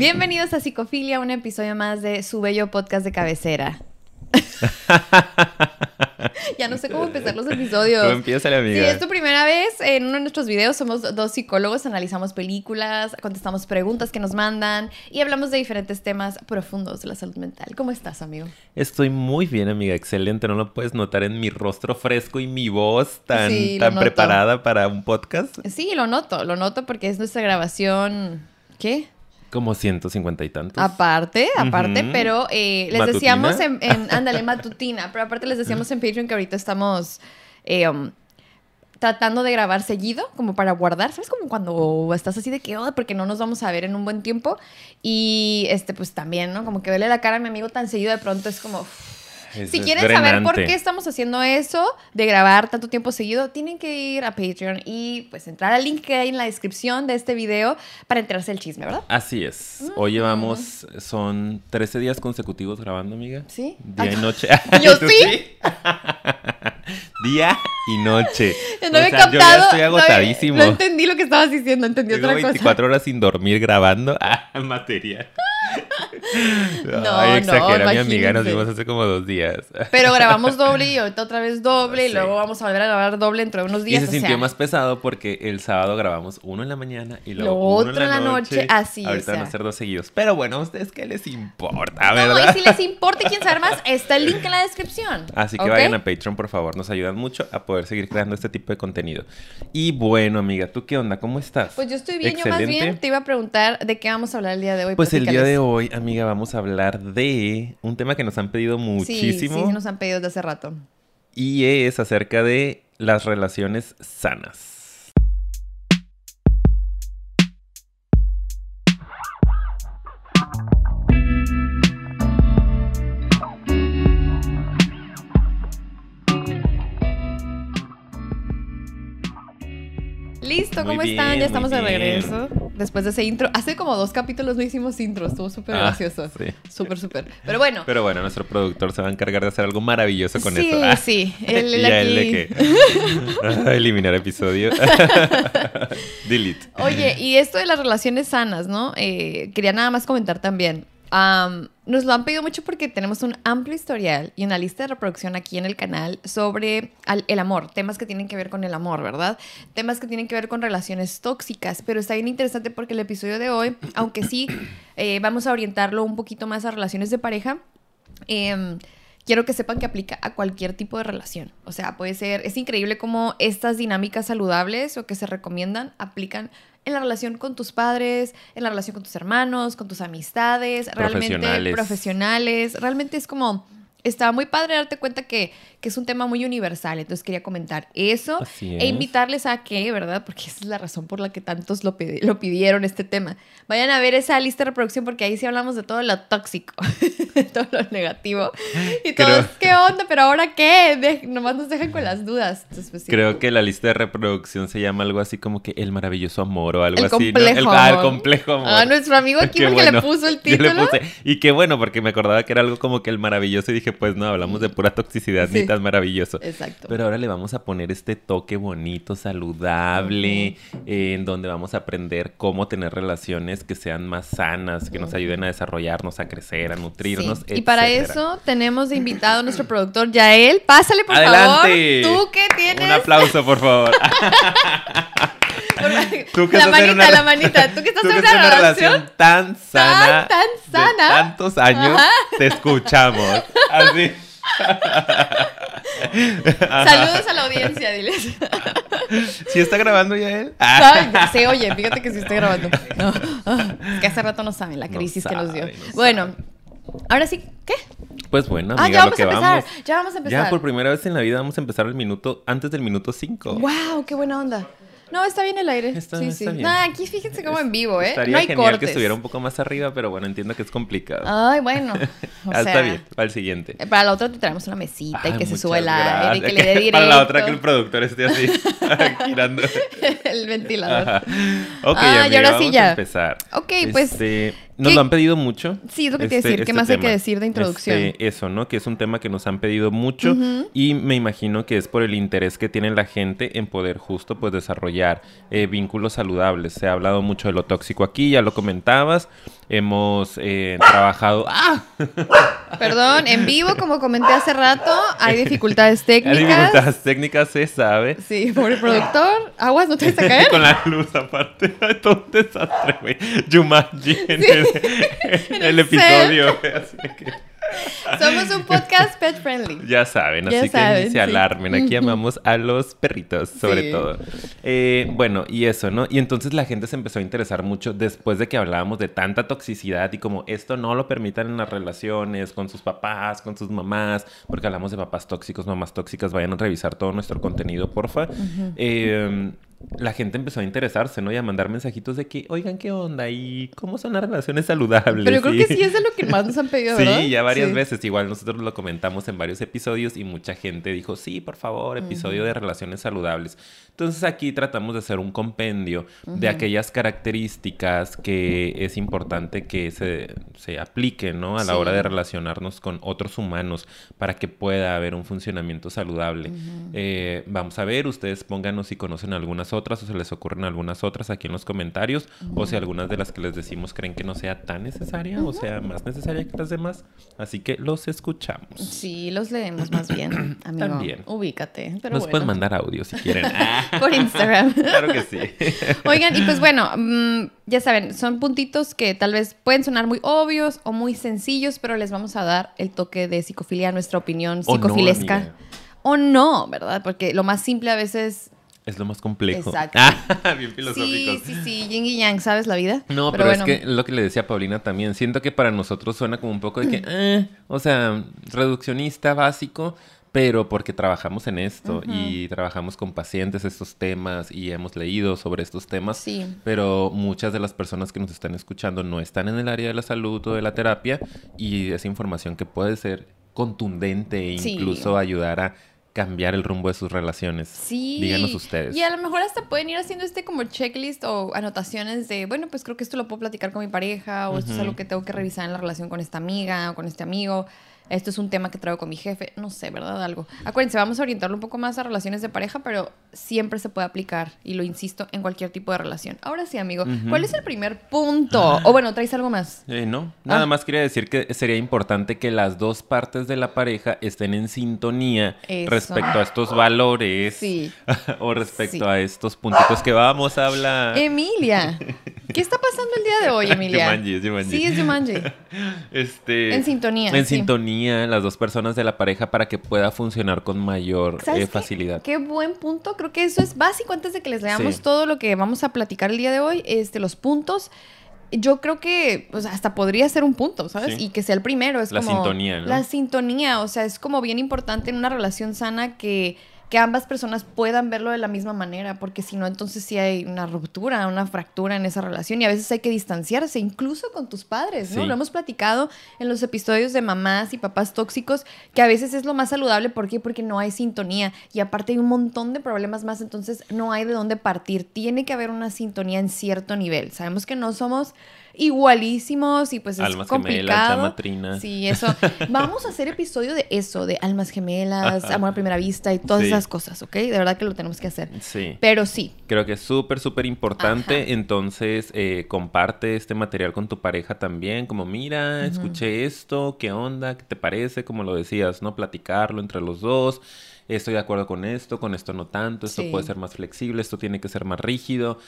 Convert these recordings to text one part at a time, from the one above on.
Bienvenidos a Psicofilia, un episodio más de su bello podcast de cabecera. ya no sé cómo empezar los episodios. Tú empieza la amiga. Si es tu primera vez, en uno de nuestros videos somos dos psicólogos, analizamos películas, contestamos preguntas que nos mandan y hablamos de diferentes temas profundos de la salud mental. ¿Cómo estás, amigo? Estoy muy bien, amiga. Excelente. No lo puedes notar en mi rostro fresco y mi voz tan, Sí, tan preparada para un podcast. Sí, lo noto, lo noto porque es nuestra grabación. ¿Qué? Como 150 y tantos. Aparte, aparte, pero eh, les ¿Matutina? decíamos en, en- ándale, matutina, pero aparte les decíamos en Patreon que ahorita estamos eh, um, tratando de grabar seguido, como para guardar, ¿sabes? Como cuando estás así de que, oh, porque no nos vamos a ver en un buen tiempo. Y este, pues también, ¿no? Como que verle la cara a mi amigo tan seguido de pronto es como... Es- Si quieren saber por qué estamos haciendo eso, de grabar tanto tiempo seguido, tienen que ir a Patreon y pues entrar al link que hay en la descripción de este video para enterarse del chisme, ¿verdad? Así es. Hoy llevamos, son 13 días consecutivos grabando, amiga. Sí. Día y Ah, noche. Yo ¿Tú sí. Día y noche. No O sea, yo ya captado. estoy no agotadísimo. No, entendí lo que estabas diciendo, entendí Tengo otra cosa. 24 horas sin dormir grabando. Ah, material. No, Ay, no, exagera, mi amiga. Nos vimos hace como dos días. Pero grabamos doble y ahorita otra vez doble y luego vamos a volver a grabar doble dentro de unos Y días. se o sintió sea, más pesado porque el sábado grabamos uno en la mañana y luego Lo uno otro en la noche. así, Ahorita o van a ser dos seguidos. Pero bueno, ¿a ustedes qué les importa, No, verdad? y si les importa y quieren saber más, está el link en la descripción. Así que vayan a Patreon, por favor. Nos ayudan mucho a poder seguir creando este tipo de contenido. Y bueno, amiga, ¿tú qué onda? ¿Cómo estás? Pues yo estoy bien, yo más Excelente. bien te iba a preguntar de qué vamos a hablar el día de hoy. Pues el día platícales. De hoy, amiga, vamos a hablar de un tema que nos han pedido Sí, muchísimo. Sí, sí, nos han pedido desde hace rato. Y es acerca de las relaciones sanas. Listo, ¿cómo bien, están? Ya estamos de regreso. Después de ese intro. Hace como dos capítulos no hicimos intro. Estuvo súper Ah, gracioso. sí. Súper, súper. Pero bueno. Pero bueno, nuestro productor se va a encargar de hacer algo maravilloso con sí, eso. Ah, sí. Él, él y a él de aquí- que Ah, eliminar episodio. Delete. Oye, y esto de las relaciones sanas, ¿no? Eh, quería nada más comentar también. Nos lo han pedido mucho porque tenemos un amplio historial y una lista de reproducción aquí en el canal sobre el amor, temas que tienen que ver con el amor, ¿verdad? Temas que tienen que ver con relaciones tóxicas, pero está bien interesante porque el episodio de hoy, aunque sí eh, vamos a orientarlo un poquito más a relaciones de pareja, em, quiero que sepan que aplica a cualquier tipo de relación. O sea, puede ser, es increíble cómo estas dinámicas saludables o que se recomiendan aplican en la relación con tus padres, en la relación con tus hermanos, con tus amistades, realmente Profesionales. profesionales. Realmente es como, está muy padre darte cuenta que, que es un tema muy universal. Entonces quería comentar eso Así e es. invitarles a que, ¿verdad? Porque esa es la razón por la que tantos lo, lo pidieron este tema. Vayan a ver esa lista de reproducción porque ahí sí hablamos de todo lo tóxico, de todo lo negativo. Y Creo- todos, ¿qué onda? ¿Pero ahora qué? De- nomás nos dejan con las dudas. Entonces, pues, sí. Creo que la lista de reproducción se llama algo así como que el maravilloso amor o algo El así. ¿no? complejo El, ah, el amor. complejo amor. Ah, nuestro amigo aquí porque le puso el Yo le título. puse- Y qué bueno, porque me acordaba que era algo como que el maravilloso y dije, pues no, hablamos de pura toxicidad, Sí. ni maravilloso. Exacto. Pero ahora le vamos a poner este toque bonito, saludable, eh, en donde vamos a aprender cómo tener relaciones que sean más sanas, que nos ayuden a desarrollarnos, a crecer, a nutrirnos. Sí. Y para eso tenemos de invitado a nuestro productor Yael. Pásale, por ¡Adelante! favor. Tú que tienes. Un aplauso, por favor. Tú que la manita, una- la manita. Tú que estás Tú en que una estás en relación. tan sana. tan sana. tantos años, te escuchamos. Así. Saludos a la audiencia, diles. ¿Sí está grabando ya él? Ay, sí, oye, fíjate que sí estoy grabando. No, ah, es que hace rato no saben la No crisis que nos dio. no bueno, ahora sí, ¿qué? Pues bueno, ah, amiga, ya lo vamos que a empezar. vamos. Ya vamos a empezar. Ya por primera vez en la vida vamos a empezar el minuto antes del minuto 5. Wow, qué buena onda. No, está bien el aire. Está- sí, está sí. bien. No, aquí fíjense cómo en vivo, ¿eh? Estaría no hay genial cortes. que estuviera un poco más arriba, pero bueno, entiendo que es complicado. Ay, bueno. O Ah, sea, está bien, para el siguiente. eh, Para la otra te traemos una mesita y Ay, que se suba el aire y que le dé directo. Para la otra que el productor esté así, girando. el ventilador. Ajá. Ok, Ah, y amiga, ahora sí vamos ya. a empezar. Ok, pues, Este, nos ¿qué- lo han pedido mucho. Sí, es lo que te iba a decir. ¿Qué más hay que decir de introducción? Este, eso, ¿no? Que es un tema que nos han pedido mucho y me imagino que es por el interés que tiene la gente en poder justo pues desarrollar eh, vínculos saludables. Se ha hablado mucho de lo tóxico aquí, ya lo comentabas, hemos eh, trabajado... ¡Ah! Perdón, en vivo, como comenté hace rato, hay dificultades técnicas. Hay dificultades técnicas, se sabe. Sí, por el productor. Aguas, no te vas a caer. Con la luz aparte. Todo un desastre, güey. Jumanji en el, en el episodio. Así que... Somos un podcast pet friendly. Ya saben, así que ni se alarmen. Aquí amamos a los perritos, sobre todo. Eh, bueno, y eso, ¿no? Y entonces la gente se empezó a interesar mucho después de que hablábamos de tanta toxicidad y como esto no lo permitan en las relaciones con sus papás, con sus mamás, porque hablamos de papás tóxicos, mamás tóxicas. Vayan a revisar todo nuestro contenido, porfa. eh, la gente empezó a interesarse, ¿no? Y a mandar mensajitos de que, oigan, ¿qué onda? ¿Y cómo son las relaciones saludables? Pero yo creo que sí es de lo que más nos han pedido, ¿verdad? Sí, ya varias veces. Igual nosotros lo comentamos en varios episodios y mucha gente dijo, sí, por favor, episodio de relaciones saludables. Entonces aquí tratamos de hacer un compendio de aquellas características que es importante que se, se apliquen, ¿no? A la hora de relacionarnos con otros humanos para que pueda haber un funcionamiento saludable. Eh, vamos a ver, ustedes pónganos si conocen algunas otras o se les ocurren algunas otras aquí en los comentarios o si algunas de las que les decimos creen que no sea tan necesaria o sea más necesaria que las demás. Así que los escuchamos. Sí, los leemos más bien, amigo. También. Ubícate. Pero Nos pueden mandar audio si quieren. Por Instagram. claro que sí. Oigan, y pues bueno, mm, ya saben, son puntitos que tal vez pueden sonar muy obvios o muy sencillos, pero les vamos a dar el toque de psicofilia, nuestra opinión psicofilesca. O no, ¿verdad? Porque lo más simple a veces es lo más complejo. Exacto. bien filosófico. Sí, sí, sí, yin y yang, ¿sabes la vida? No, pero, es que lo que le decía a Paulina también, siento que para nosotros suena como un poco de que, eh, o sea, reduccionista básico, pero porque trabajamos en esto y trabajamos con pacientes estos temas y hemos leído sobre estos temas, sí. pero muchas de las personas que nos están escuchando no están en el área de la salud o de la terapia y es información que puede ser contundente e incluso ayudar a cambiar el rumbo de sus relaciones. Sí. Díganos ustedes. Y a lo mejor hasta pueden ir haciendo este como checklist o anotaciones de, bueno, pues creo que esto lo puedo platicar con mi pareja o esto es algo que tengo que revisar en la relación con esta amiga o con este amigo esto es un tema que traigo con mi jefe, no sé, ¿verdad? Algo. Acuérdense, vamos a orientarlo un poco más a relaciones de pareja, pero siempre se puede aplicar, y lo insisto, en cualquier tipo de relación. Ahora sí, amigo, ¿cuál es el primer punto? O bueno, ¿traes algo más? Eh, no, nada ah. más quería decir que sería importante que las dos partes de la pareja estén en sintonía respecto a estos valores sí. o respecto a estos puntitos que vamos a hablar. Emilia, ¿qué está pasando el día de hoy, Emilia? Jumanji, es Jumanji. Sí, es Jumanji. Este, en sintonía. En sintonía las dos personas de la pareja para que pueda funcionar con mayor eh, facilidad. Qué, buen punto. Creo que eso es básico antes de que les leamos todo lo que vamos a platicar el día de hoy, este, los puntos yo creo que hasta podría ser un punto, ¿sabes? Y que sea el primero. Es la sintonía, ¿no? La sintonía, o sea, es como bien importante en una relación sana que que ambas personas puedan verlo de la misma manera, porque si no, entonces sí hay una ruptura, una fractura en esa relación y a veces hay que distanciarse, incluso con tus padres, ¿no? Lo hemos platicado en los episodios de mamás y papás tóxicos, que a veces es lo más saludable, ¿por qué? Porque no hay sintonía y aparte hay un montón de problemas más, entonces no hay de dónde partir, tiene que haber una sintonía en cierto nivel. Sabemos que no somos igualísimos y pues es almas complicado. Gemelas. Sí, eso. Vamos a hacer episodio de eso, de almas gemelas, amor a primera vista y todas esas cosas, ¿ok? De verdad que lo tenemos que hacer. Sí. Pero sí. Creo que es súper, súper importante. Entonces, eh, comparte este material con tu pareja también. Como, mira, escuché esto, ¿qué onda? ¿Qué te parece? Como lo decías, ¿no? Platicarlo entre los dos estoy de acuerdo con esto, con esto no tanto, esto puede ser más flexible, esto tiene que ser más rígido.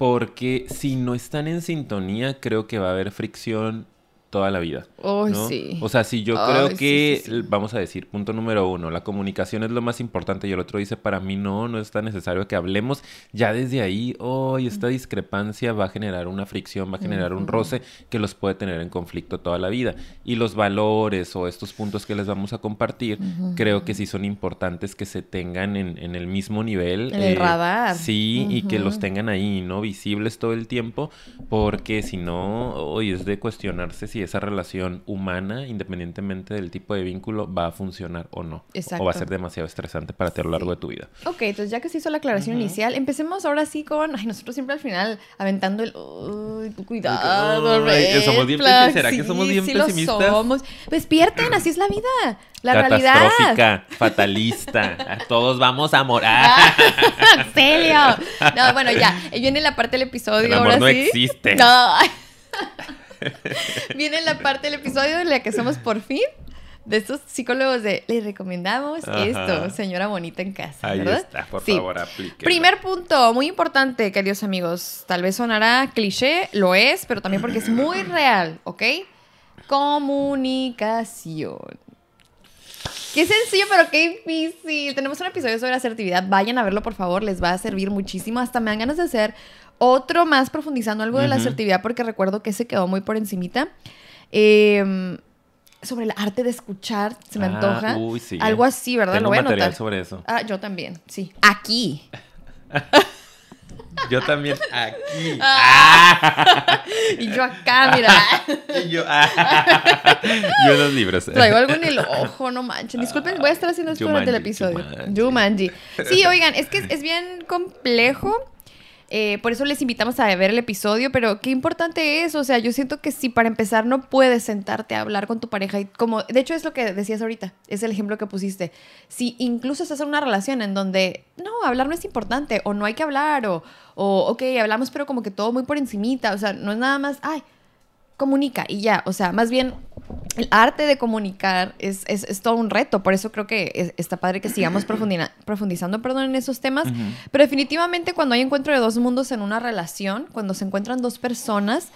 Porque si no están en sintonía, creo que va a haber fricción toda la vida. Oh, sí. O sea, si yo creo que, vamos a decir, punto número uno, la comunicación es lo más importante y el otro dice, para mí no, no es tan necesario que hablemos. Ya desde ahí, hoy esta discrepancia va a generar una fricción, va a generar un roce que los puede tener en conflicto toda la vida. Y los valores o estos puntos que les vamos a compartir, creo que sí son importantes que se tengan en, el mismo nivel. En el eh, radar. Sí, y que los tengan ahí, ¿no? Visibles todo el tiempo, porque si no, hoy es de cuestionarse si esa relación humana, independientemente del tipo de vínculo, va a funcionar o no. Exacto. O va a ser demasiado estresante para ti a lo largo de tu vida. Ok, entonces ya que se hizo la aclaración inicial, empecemos ahora sí con, ay, nosotros siempre al final aventando el, uy, cuidado, ay, somos bien pesimistas. ¿Será que somos bien sí pesimistas? Lo somos. Despierten, así es la vida. La realidad. fatalista. Todos vamos a morir. ¿En serio? No, bueno, ya. Viene la parte del episodio. El amor ahora no sí. existe. No. Viene la parte del episodio en la que somos por fin de estos psicólogos de le recomendamos Ajá. esto, señora bonita en casa, Ahí ¿verdad? está, por Sí. favor, aplique. Primer punto, muy importante, queridos amigos. Tal vez sonará cliché, lo es, pero también porque es muy real, ¿ok? Comunicación. Qué sencillo, pero qué difícil. Tenemos un episodio sobre asertividad. Vayan a verlo, por favor. Les va a servir muchísimo. Hasta me dan ganas de hacer otro más profundizando algo de la asertividad porque recuerdo que se quedó muy por encimita. Eh, sobre el arte de escuchar, se me Ah, antoja. uy, sí. Algo así, ¿verdad? Tengo Lo voy a material anotar. sobre eso. Ah, yo también, sí. Aquí. Yo también aquí. Ah. Y yo acá, mira. Y yo, ah. yo los libros. Traigo algo en el ojo, no manchen. Disculpen, voy a estar haciendo esto durante el episodio. Jumanji. Jumanji. Sí, oigan, es que es, es bien complejo. Eh, por eso les invitamos a ver el episodio, pero qué importante es, o sea, yo siento que si para empezar no puedes sentarte a hablar con tu pareja y como, de hecho es lo que decías ahorita, es el ejemplo que pusiste, si incluso estás en una relación en donde, no, hablar no es importante, o no hay que hablar, o, o ok, hablamos pero como que todo muy por encimita, o sea, no es nada más, ay, comunica y ya, o sea, más bien el arte de comunicar es, es, es todo un reto, por eso creo que es- está padre que sigamos profundizando perdón, en esos temas, pero definitivamente cuando hay encuentro de dos mundos en una relación, cuando se encuentran dos personas,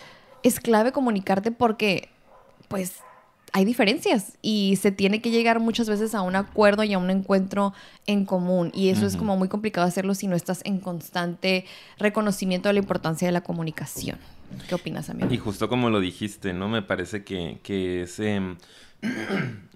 es clave comunicarte porque, pues, hay diferencias y se tiene que llegar muchas veces a un acuerdo y a un encuentro en común. Y eso es como muy complicado hacerlo si no estás en constante reconocimiento de la importancia de la comunicación. ¿Qué opinas, amigo? Y justo como lo dijiste, ¿no? Me parece que, que es em,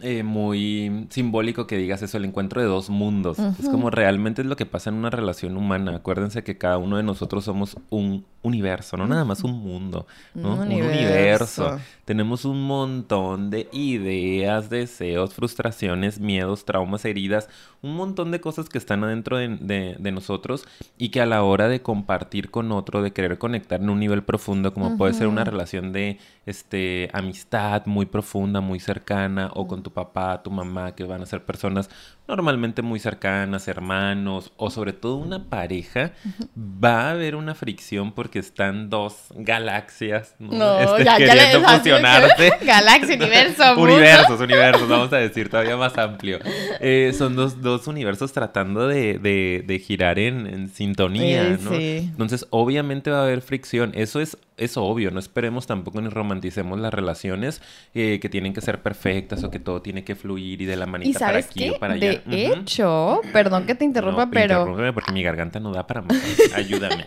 eh, muy simbólico que digas eso, el encuentro de dos mundos. Es como realmente es lo que pasa en una relación humana. Acuérdense que cada uno de nosotros somos un universo, no nada más un mundo, ¿no? Un Un universo. Tenemos un montón de ideas, deseos, frustraciones, miedos, traumas, heridas, un montón de cosas que están adentro de, de- de nosotros y que a la hora de compartir con otro, de querer conectar en un nivel profundo, como puede ser una relación de este, amistad muy profunda, muy cercana, o con tu papá, tu mamá, que van a ser personas normalmente muy cercanas, hermanos, o sobre todo una pareja, va a haber una fricción porque están dos galaxias, ¿no? No, Este, ya, ya queriendo sabes, fusionarse. Galaxia, universo. Universos, universos, vamos a decir todavía más amplio. Eh, son dos, dos universos tratando de, de- de girar en, en sintonía, Sí, ¿no? sí. Entonces, obviamente va a haber fricción. Eso es, es obvio. No esperemos tampoco ni romanticemos las relaciones eh, que tienen que ser perfectas o que todo tiene que fluir y de la Y manita para sabes aquí qué? o para allá. De hecho, perdón que te interrumpa, No, pero, interrúmpeme porque mi garganta no da para más. Ayúdame.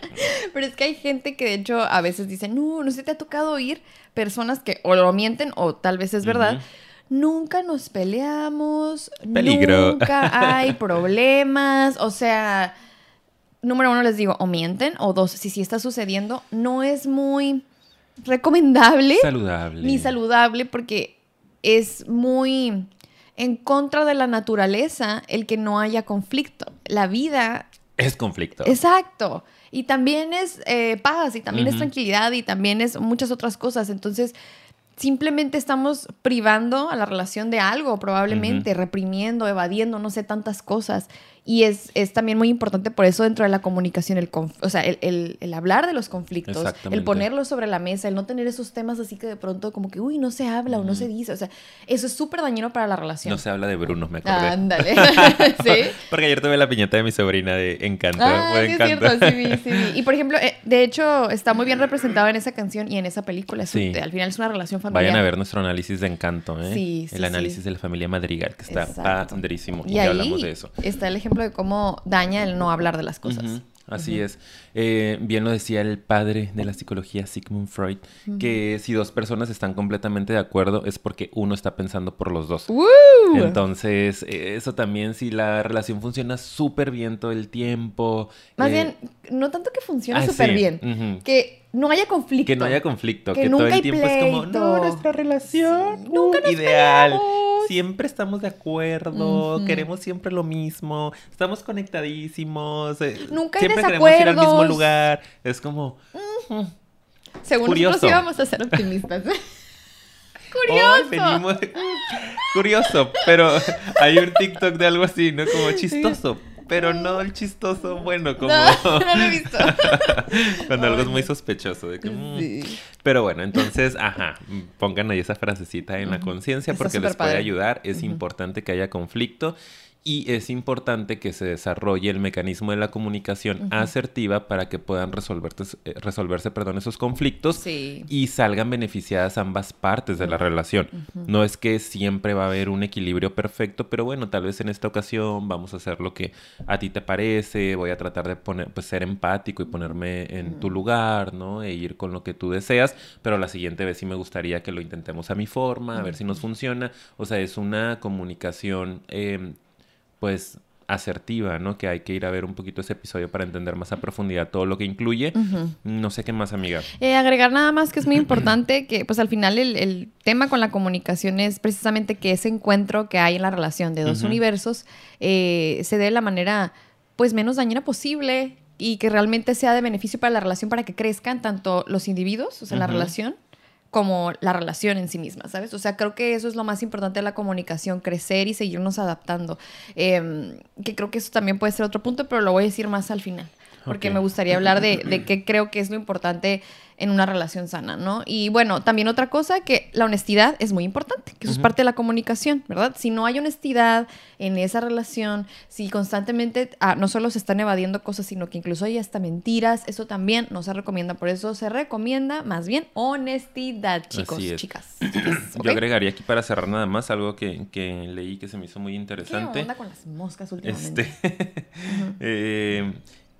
pero es que hay gente que de hecho a veces dice, no, no sé, te ha tocado oír personas que o lo mienten o tal vez es verdad. Nunca nos peleamos, Peligro. nunca hay problemas, o sea, número uno les digo, o mienten, o dos, si sí está sucediendo, no es muy recomendable Saludable. ni saludable porque es muy en contra de la naturaleza el que no haya conflicto. La vida, Es conflicto. exacto. Y también es eh, paz, y también es tranquilidad, y también es muchas otras cosas. Entonces, simplemente estamos privando a la relación de algo, probablemente, reprimiendo, evadiendo, no sé, tantas cosas. Y es, es también muy importante por eso dentro de la comunicación, el o sea, el, el- el hablar de los conflictos, el ponerlos sobre la mesa, el no tener esos temas así que de pronto como que, uy, no se habla o no se dice. O sea, eso es súper dañino para la relación. No se habla de Bruno, me acordé. Ándale. ¿Sí? Porque ayer tuve la piñata de mi sobrina de Encanto. Ah, es cierto, sí vi, sí vi. Y por ejemplo, eh, de hecho, está muy bien representado en esa canción y en esa película. Sí. al final es una relación familiar. Vayan a ver nuestro análisis de Encanto, ¿eh? Sí, sí, El análisis sí. de la familia Madrigal, que está Exacto. padrísimo. Y, Y ya hablamos de eso. está el ejemplo de cómo daña el no hablar de las cosas. Así es. Eh, bien lo decía el padre de la psicología, Sigmund Freud, que si dos personas están completamente de acuerdo es porque uno está pensando por los dos. ¡Woo! Entonces, eh, eso también, si la relación funciona súper bien todo el tiempo. Más eh, bien, no tanto que funcione ah, súper sí, bien, que no haya conflicto. Que no haya conflicto, Que que, todo el hay tiempo es como, no, nuestra relación, Sí, nunca uh, nos ideal. peleamos. Siempre estamos de acuerdo, queremos siempre lo mismo, estamos conectadísimos, eh, Nunca hay siempre queremos ir al mismo lugar. Es como, Según Curioso. nosotros íbamos a ser optimistas. venimos. Curioso, pero hay un TikTok de algo así, ¿no? Como chistoso. Pero no el chistoso, bueno, como... No, no lo he visto. Cuando algo es muy sospechoso. De que, mm. Pero bueno, entonces, ajá, pongan ahí esa frasecita en la conciencia porque les puede ayudar. Es importante que haya conflicto y es importante que se desarrolle el mecanismo de la comunicación asertiva para que puedan resolverse, eh, resolverse perdón, esos conflictos Sí. y salgan beneficiadas ambas partes de la relación. No es que siempre va a haber un equilibrio perfecto, pero bueno, tal vez en esta ocasión vamos a hacer lo que a ti te parece, voy a tratar de poner, pues ser empático y ponerme en tu lugar, ¿no? E ir con lo que tú deseas, pero la siguiente vez sí me gustaría que lo intentemos a mi forma, a ver si nos funciona. O sea, es una comunicación, eh, pues asertiva, ¿no? Que hay que ir a ver un poquito ese episodio para entender más a profundidad todo lo que incluye. No sé qué más, amiga. Eh, agregar nada más que es muy importante que pues al final el, el tema con la comunicación es precisamente que ese encuentro que hay en la relación de dos universos eh, se dé de la manera pues menos dañina posible y que realmente sea de beneficio para la relación para que crezcan tanto los individuos, o sea, la relación, como la relación en sí misma, ¿sabes? O sea, creo que eso es lo más importante de la comunicación, crecer y seguirnos adaptando. Eh, que creo que eso también puede ser otro punto, pero lo voy a decir más al final, porque me gustaría hablar de, de qué creo que es lo importante en una relación sana, ¿no? Y bueno, también otra cosa, que la honestidad es muy importante, que eso es parte de la comunicación, ¿verdad? Si no hay honestidad en esa relación, si constantemente ah, no solo se están evadiendo cosas, sino que incluso hay hasta mentiras, eso también no se recomienda. Por eso se recomienda más bien honestidad, chicos, chicas. chicas. Yo agregaría aquí para cerrar nada más algo que, que leí que se me hizo muy ¿Qué interesante. onda con las moscas últimamente? Este, eh,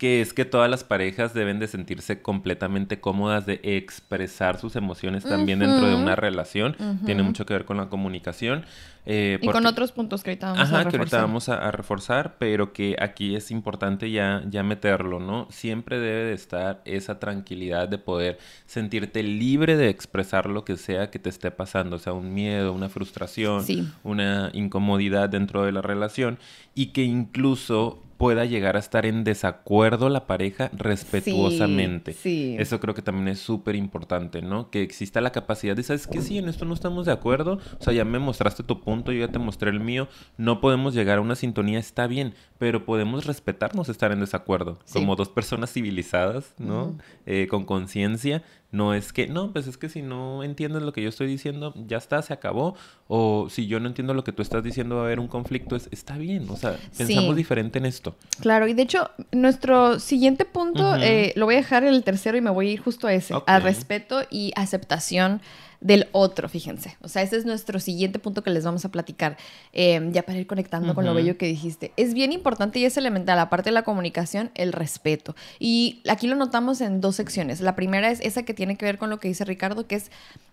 que es que todas las parejas deben de sentirse completamente cómodas de expresar sus emociones también dentro de una relación. Tiene mucho que ver con la comunicación. eh, Y con otros puntos que ahorita vamos a Ajá, que reforzar. ahorita vamos a, a reforzar, pero que aquí es importante ya, ya meterlo, ¿no? Siempre debe de estar esa tranquilidad de poder sentirte libre de expresar lo que sea que te esté pasando, o sea, un miedo, una frustración, Sí. una incomodidad dentro de la relación y que incluso pueda llegar a estar en desacuerdo la pareja respetuosamente. Sí. Eso creo que también es súper importante, ¿no? Que exista la capacidad de, ¿sabes qué? Sí, en esto no estamos de acuerdo. O sea, ya me mostraste tu punto, yo ya te mostré el mío. No podemos llegar a una sintonía, está bien, pero podemos respetarnos estar en desacuerdo. Sí. Como dos personas civilizadas, ¿no? Eh, con conciencia. No es que, no, pues es que si no entiendes lo que yo estoy diciendo, ya está, se acabó. O si yo no entiendo lo que tú estás diciendo, va a haber un conflicto. Es, está bien, o sea, pensamos Sí. diferente en esto. Claro, y de hecho, nuestro siguiente punto eh, lo voy a dejar en el tercero y me voy a ir justo a ese, Ok. al respeto y aceptación del otro, fíjense. O sea, ese es nuestro siguiente punto que les vamos a platicar, eh, ya para ir conectando con lo bello que dijiste. Es bien importante y es elemental, aparte de la comunicación, el respeto. Y aquí lo notamos en dos secciones. La primera es esa que tiene que ver con lo que dice Ricardo, que es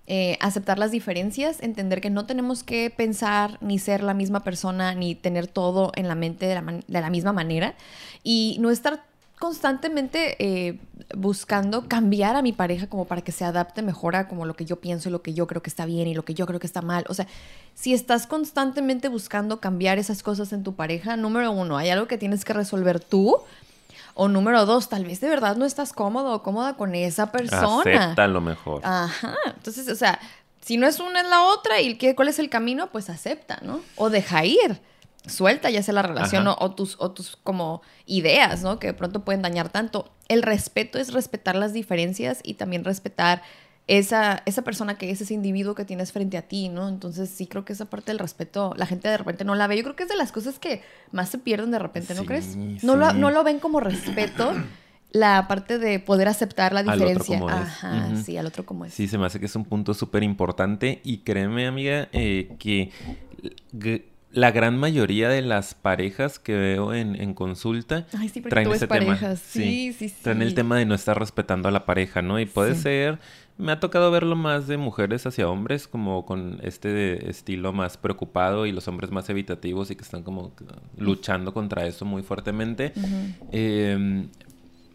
eh, aceptar las diferencias, entender que no tenemos que pensar ni ser la misma persona, ni tener todo en la mente de la, de la misma manera, y no estar constantemente eh, buscando cambiar a mi pareja como para que se adapte mejor a como lo que yo pienso y lo que yo creo que está bien y lo que yo creo que está mal. O sea, si estás constantemente buscando cambiar esas cosas en tu pareja, número uno, hay algo que tienes que resolver tú. O número dos, tal vez de verdad no estás cómodo o cómoda con esa persona. Acepta lo mejor. Ajá. Entonces, o sea, si no es una es la otra y qué, cuál es el camino, pues acepta, ¿no? O deja ir. Suelta ya sea la relación o, tus, o tus como ideas, ¿no? Que de pronto pueden dañar tanto. El respeto es respetar las diferencias y también respetar esa, esa persona que es ese individuo que tienes frente a ti, ¿no? Entonces sí creo que esa parte del respeto la gente de repente no la ve. Yo creo que es de las cosas que más se pierden de repente, ¿no Sí, crees? No, lo, no lo ven como respeto. La parte de poder aceptar la Al otro diferencia. es. Ajá, sí, al otro como es. Sí, se me hace que es un punto súper importante y créeme, amiga, eh, que la gran mayoría de las parejas que veo en, en consulta Ay, sí, traen tú ves ese tema. parejas. Sí, sí, sí. Traen el tema de no estar respetando a la pareja, ¿no? Y puede ser, me ha tocado verlo más de mujeres hacia hombres, como con este estilo más preocupado y los hombres más evitativos y que están como luchando contra eso muy fuertemente. Eh,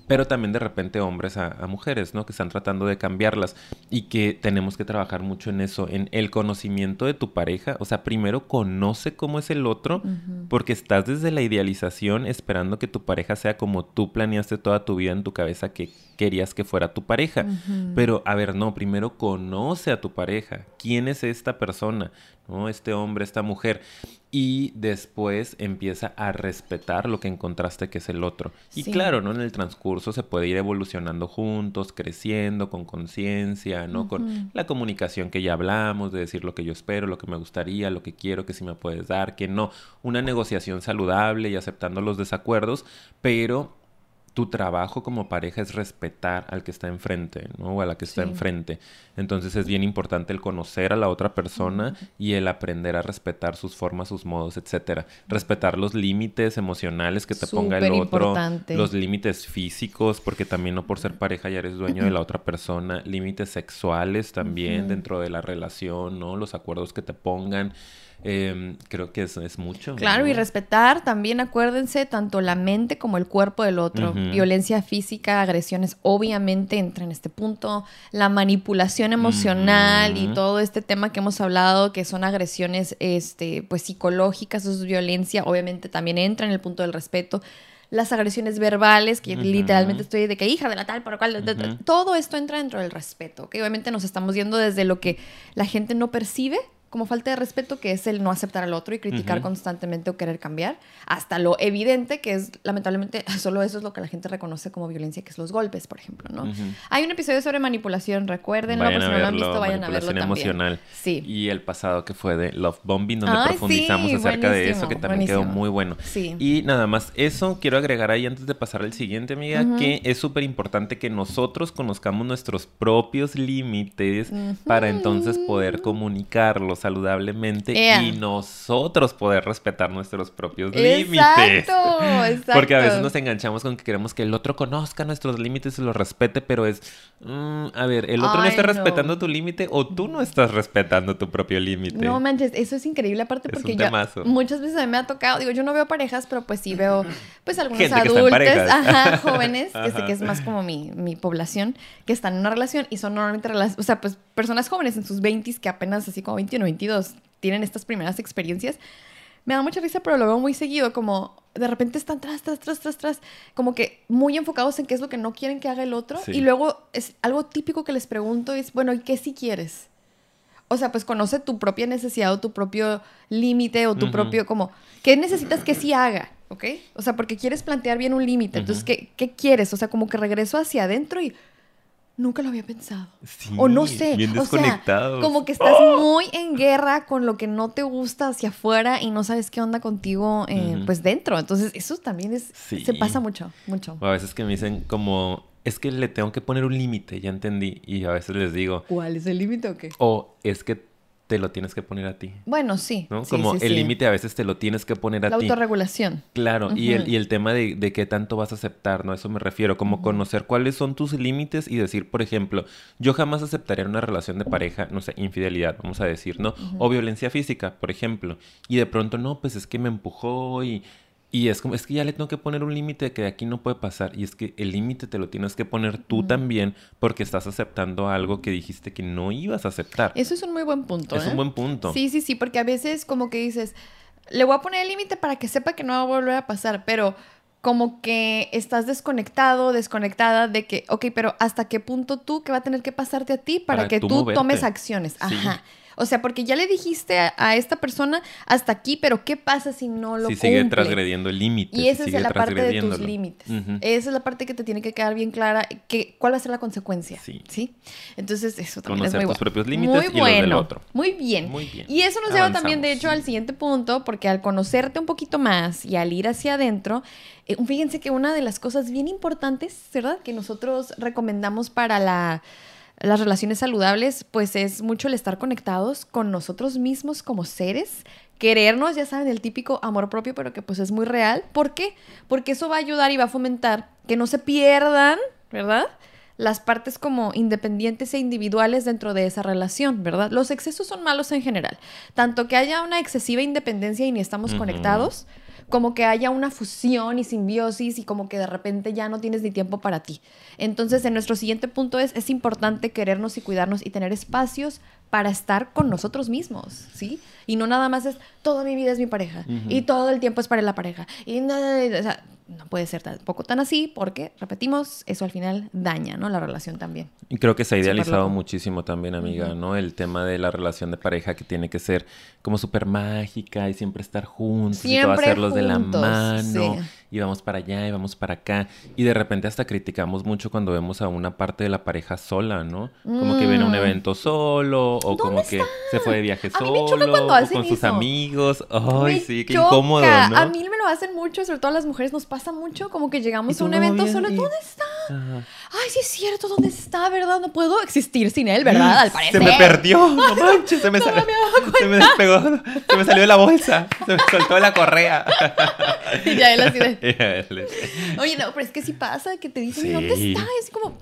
pero también de repente hombres a, mujeres, ¿no? Que están tratando de cambiarlas y que tenemos que trabajar mucho en eso, en el conocimiento de tu pareja. O sea, primero conoce cómo es el otro, porque estás desde la idealización esperando que tu pareja sea como tú planeaste toda tu vida en tu cabeza que querías que fuera tu pareja. Pero, a ver, no, primero conoce a tu pareja. ¿Quién es esta persona? ¿No? Este hombre, esta mujer y después empieza a respetar lo que encontraste que es el otro. Y claro, ¿no? En el transcurso se puede ir evolucionando juntos, creciendo con conciencia, ¿no? Con la comunicación que ya hablamos, de decir lo que yo espero, lo que me gustaría, lo que quiero, que si me puedes dar, que no. Una negociación saludable y aceptando los desacuerdos, pero tu trabajo como pareja es respetar al que está enfrente, ¿no? O a la que está enfrente. Entonces es bien importante el conocer a la otra persona y el aprender a respetar sus formas, sus modos, etcétera. Respetar los límites emocionales que te ponga el otro, los límites físicos, porque también no por ser pareja ya eres dueño de la otra persona, límites sexuales también dentro de la relación, ¿no? Los acuerdos que te pongan. Em, creo que es, es mucho. Claro, y respetar también, acuérdense, tanto la mente como el cuerpo del otro. Violencia física, agresiones, obviamente entra en este punto. La manipulación emocional y todo este tema que hemos hablado, que son agresiones este, pues, psicológicas, eso es violencia, obviamente también entra en el punto del respeto las agresiones verbales, que literalmente estoy de que hija de la tal, por cual, todo esto entra dentro del respeto, que obviamente nos estamos yendo desde lo que la gente no percibe como falta de respeto, que es el no aceptar al otro y criticar constantemente o querer cambiar, hasta lo evidente, que es lamentablemente solo eso es lo que la gente reconoce como violencia, que es los golpes, por ejemplo, ¿no? Hay un episodio sobre manipulación, recuérdenlo, vayan si no lo han visto, vayan a verlo también. emocional. Sí. Y el pasado que fue de Love Bombing, donde profundizamos acerca de eso, que también quedó muy bueno. Sí. Y nada más, eso quiero agregar ahí antes de pasar al siguiente, amiga, que es súper importante que nosotros conozcamos nuestros propios límites para entonces poder comunicarlos saludablemente y nosotros poder respetar nuestros propios límites. Exacto. Porque a veces nos enganchamos con que queremos que el otro conozca nuestros límites y los respete, pero es, mm, a ver, el otro no está respetando tu límite o tú no estás respetando tu propio límite. No manches, eso es increíble aparte porque yo muchas veces a mí me ha tocado, digo, yo no veo parejas, pero pues sí veo pues algunos adultos, ajá, jóvenes, que sé que es más como mi, mi población, que están en una relación y son normalmente, o sea, pues personas jóvenes en sus 20s que apenas así como 21, 22 tienen estas primeras experiencias, me da mucha risa, pero lo veo muy seguido, como de repente están tras, tras, tras, tras, tras, como que muy enfocados en qué es lo que no quieren que haga el otro. Y luego es algo típico que les pregunto es, bueno, ¿y qué si quieres? O sea, pues conoce tu propia necesidad o tu propio límite o tu propio, como, ¿qué necesitas que sí haga? ¿Ok? O sea, porque quieres plantear bien un límite. Entonces, ¿qué, ¿qué quieres? O sea, como que regreso hacia adentro y nunca lo había pensado. o no sé. Bien desconectado. como que estás muy en guerra con lo que no te gusta hacia afuera y no sabes qué onda contigo, eh, pues dentro. Entonces, eso también es. Se pasa mucho, mucho. a veces que me dicen como. Es que le tengo que poner un límite, ya entendí. Y a veces les digo. ¿Cuál es el límite o qué? O es que te lo tienes que poner a ti. Bueno, sí. ¿no? Como el límite a veces te lo tienes que poner a ti. La autorregulación. Claro, y, el, y el tema de, de, qué tanto vas a aceptar, ¿no? Eso me refiero, como conocer cuáles son tus límites y decir, por ejemplo, yo jamás aceptaría una relación de pareja, no sé, infidelidad, vamos a decir, ¿no? O violencia física, por ejemplo. Y de pronto, no, pues es que me empujó y y es como, es que ya le tengo que poner un límite que de aquí no puede pasar. Y es que el límite te lo tienes que poner tú también porque estás aceptando algo que dijiste que no ibas a aceptar. Eso es un muy buen punto. Es un ¿eh? buen punto. Sí, sí, sí, porque a veces como que dices, le voy a poner el límite para que sepa que no va a volver a pasar, pero como que estás desconectado, desconectada de que, ok, pero ¿hasta qué punto tú que va a tener que pasarte a ti para, que tú, tomes acciones? Ajá. O sea, porque ya le dijiste a, esta persona hasta aquí, pero ¿qué pasa si no lo si sigue transgrediendo el límite. Y esa es la parte de tus límites. Esa es la parte que te tiene que quedar bien clara, que, cuál va a ser la consecuencia. Sí. ¿sí? Entonces, eso también es muy tus propios límites muy y del otro. Muy bien. Muy bien. Y eso nos lleva también, de hecho, al siguiente punto, porque al conocerte un poquito más y al ir hacia adentro, eh, fíjense que una de las cosas bien importantes, ¿verdad? Que nosotros recomendamos para la las relaciones saludables, pues es mucho el estar conectados con nosotros mismos como seres, querernos, ya saben, el típico amor propio, pero que pues es muy real. ¿Por qué? Porque eso va a ayudar y va a fomentar que no se pierdan, ¿verdad? Las partes como independientes e individuales dentro de esa relación, ¿verdad? Los excesos son malos en general. Tanto que haya una excesiva independencia y ni estamos conectados, como que haya una fusión y simbiosis y como que de repente ya no tienes ni tiempo para ti. Entonces, en nuestro siguiente punto es, es importante querernos y cuidarnos y tener espacios para estar con nosotros mismos, ¿sí? Y no nada más es, toda mi vida es mi pareja y todo el tiempo es para la pareja. Y no, o sea, no puede ser tampoco tan así porque, repetimos, eso al final daña, ¿no? La relación también. Y creo que se ha idealizado muchísimo también, amiga, ¿no? El tema de la relación de pareja que tiene que ser como súper mágica y siempre estar juntos siempre y hacerlos de la mano. Y vamos para allá y vamos para acá. Y de repente hasta criticamos mucho cuando vemos a una parte de la pareja sola, ¿no? Como que viene a un mm. evento solo o como que se fue de viaje solo o con sus amigos. Ay, sí, qué incómodo, ¿no? A mí me lo hacen mucho, sobre todo a las mujeres nos pasa mucho, como que llegamos a un evento solo, ¿dónde está? Ay, sí es cierto, ¿dónde está, verdad? No puedo existir sin él, ¿verdad? Al parecer. Se me perdió, no manches, se me, salió, se me despegó, se me salió de la bolsa, se me soltó de la correa. y ya él así de... Oye, no, pero es que sí pasa, que te dicen, ¿dónde está? Es como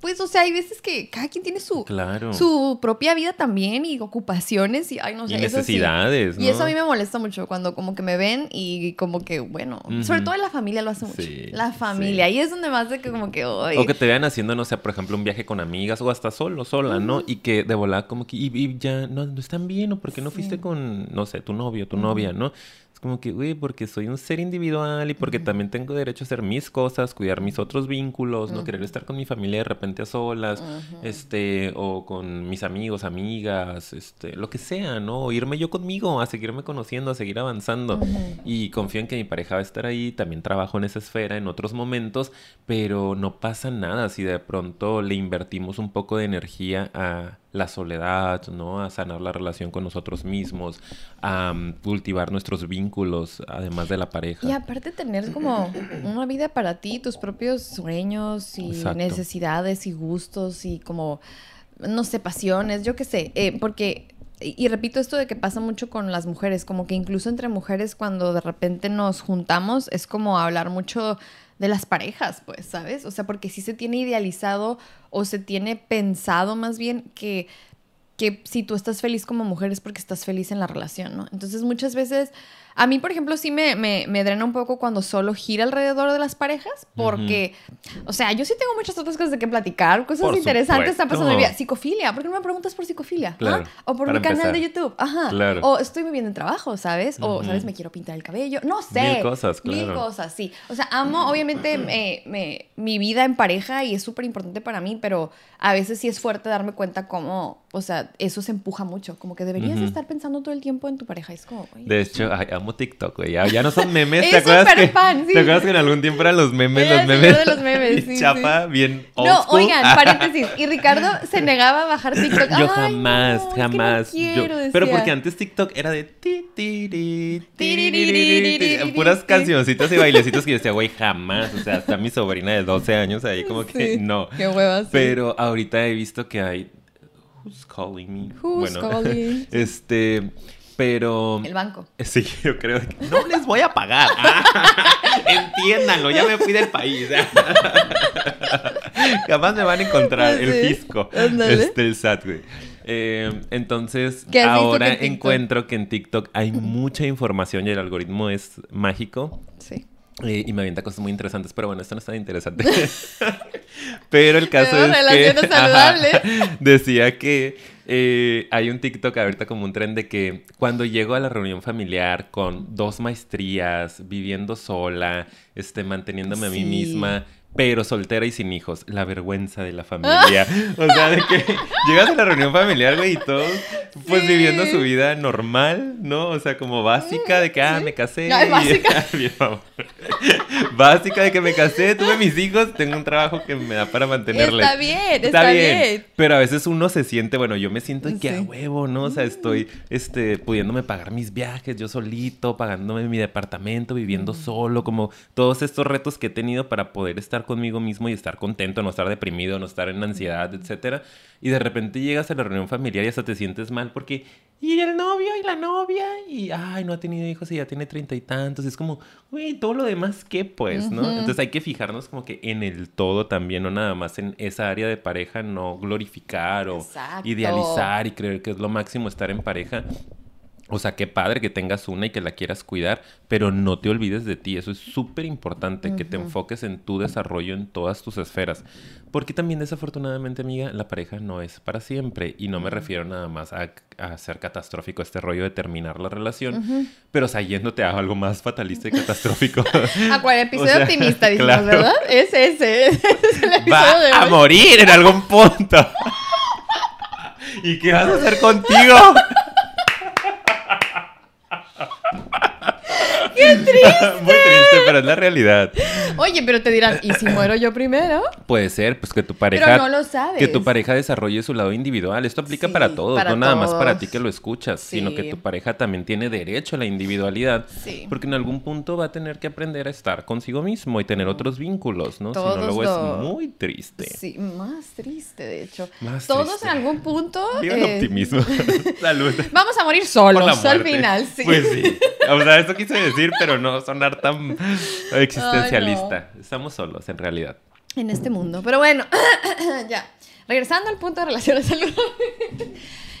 pues, o sea, hay veces que cada quien tiene su, su propia vida también y ocupaciones y, ay, no sé. Y necesidades, ¿no? Y eso a mí me molesta mucho cuando como que me ven y como que, bueno, sobre todo en la familia lo hace mucho. la familia. Ahí es donde más de que como que, hoy O que te vean haciendo, no sé, por ejemplo, un viaje con amigas o hasta solo, sola, ¿no? Y que de volada como que, y, ya no, no, están bien o porque no fuiste con, no sé, tu novio, tu novia, ¿no? Como que, güey, porque soy un ser individual y porque también tengo derecho a hacer mis cosas, cuidar mis otros vínculos, no querer estar con mi familia de repente a solas, este, o con mis amigos, amigas, este, lo que sea, ¿no? O irme yo conmigo, a seguirme conociendo, a seguir avanzando. Y confío en que mi pareja va a estar ahí, también trabajo en esa esfera en otros momentos, pero no pasa nada si de pronto le invertimos un poco de energía a la soledad, ¿no? A sanar la relación con nosotros mismos, a mm, cultivar nuestros vínculos, además de la pareja. Y aparte tener como una vida para ti, tus propios sueños y necesidades y gustos y como, no sé, pasiones, yo qué sé, eh, porque... Y, repito esto de que pasa mucho con las mujeres, como que incluso entre mujeres cuando de repente nos juntamos es como hablar mucho de las parejas, pues, ¿sabes? O sea, porque sí se tiene idealizado o se tiene pensado más bien que, que si tú estás feliz como mujer es porque estás feliz en la relación, ¿no? Entonces muchas veces a mí, por ejemplo, sí me, me, me, drena un poco cuando solo gira alrededor de las parejas, porque, o sea, yo sí tengo muchas otras cosas de qué platicar, cosas interesantes están pasando en mi vida. Psicofilia, ¿por qué no me preguntas por psicofilia? Claro, O por mi canal de YouTube, ajá. Claro. O estoy muy bien en trabajo, ¿sabes? O, ¿sabes? Me quiero pintar el cabello, no sé. Mil cosas, claro. Mil cosas, sí. O sea, amo, obviamente, me, mi vida en pareja y es súper importante para mí, pero a veces sí es fuerte darme cuenta cómo, o sea, eso se empuja mucho, como que deberías estar pensando todo el tiempo en tu pareja. Es como, de hecho, amo TikTok, güey. Ya, no son memes. ¿Te acuerdas que, fan, sí, ¿Te acuerdas que en algún tiempo eran los memes? los memes. De los memes sí, chapa, bien old No, oigan, paréntesis. Y Ricardo se negaba a bajar TikTok. Yo jamás, jamás. pero porque antes TikTok era de ti, ti, ti, puras cancioncitas y bailecitos que yo decía, güey, jamás. O sea, hasta mi sobrina de 12 años ahí como que no. Qué huevas. Pero ahorita he visto que hay Who's calling me? Who's calling? Este, pero... El banco. Sí, yo creo que... No les voy a pagar. entiéndanlo, ya me fui del país. Jamás me van a encontrar el fisco. Este, el SAT, güey. Eh, entonces, ahora encuentro que en TikTok hay mucha información y el algoritmo es mágico. Sí. Eh, y me avienta cosas muy interesantes, pero bueno, esto no es tan interesante. pero el caso es que decía que eh, hay un TikTok ahorita como un tren de que cuando llego a la reunión familiar con dos maestrías, viviendo sola, este, manteniéndome a mí misma, pero soltera y sin hijos. La vergüenza de la familia. o sea, de que llegas a la reunión familiar, güey, y todos, pues viviendo su vida normal, ¿no? O sea, como básica de que, ah, me casé. básica. básica de que me casé, tuve mis hijos, tengo un trabajo que me da para mantenerles. Está bien, está, bien. Pero a veces uno se siente, bueno, yo me siento que a huevo, ¿no? O sea, estoy, este, pudiéndome pagar mis viajes, yo solito, pagándome mi departamento, viviendo solo, como todos estos retos que he tenido para poder estar conmigo mismo y estar contento, no estar deprimido, no estar en ansiedad, etcétera. Y de repente llegas a la reunión familiar y hasta te sientes mal porque y el novio y la novia y ay, no ha tenido hijos y ya tiene treinta y tantos. es como, güey, todo lo demás qué pues, ¿no? Entonces hay que fijarnos como que en el todo también, no nada más en esa área de pareja, no glorificar o idealizar y creer que es lo máximo estar en pareja O sea, qué padre que tengas una y que la quieras cuidar, pero no te olvides de ti. Eso es súper importante, que te enfoques en tu desarrollo en todas tus esferas. Porque también desafortunadamente, amiga, la pareja no es para siempre. Y no me refiero nada más a, a ser catastrófico este rollo de terminar la relación, pero o sea, yéndote a algo más fatalista y catastrófico. ¿A cuál episodio optimista dices, verdad? Es ese. Es el Va a morir en algún punto. ¿Y qué vas a hacer contigo? ¡Qué triste! Muy triste, pero es la realidad. Oye, pero te dirán, ¿y si muero yo primero? Puede ser, pues que tu pareja. Pero no lo sabes. Que tu pareja desarrolle su lado individual. Esto aplica para todos, no nada más para ti que lo escuchas, sino que tu pareja también tiene derecho a la individualidad. Sí. Porque en algún punto va a tener que aprender a estar consigo mismo y tener otros vínculos, ¿no? si no, luego es muy triste. Sí, más triste, de hecho. Más todos en algún punto. Viva el eh, optimismo. Salud. Vamos a morir solos al final, sí. Pues sí. O sea, eso quise decir, pero no sonar tan existencialista. Estamos solos, en realidad. En este mundo. Pero bueno, ya. Regresando al punto de relaciones saludables.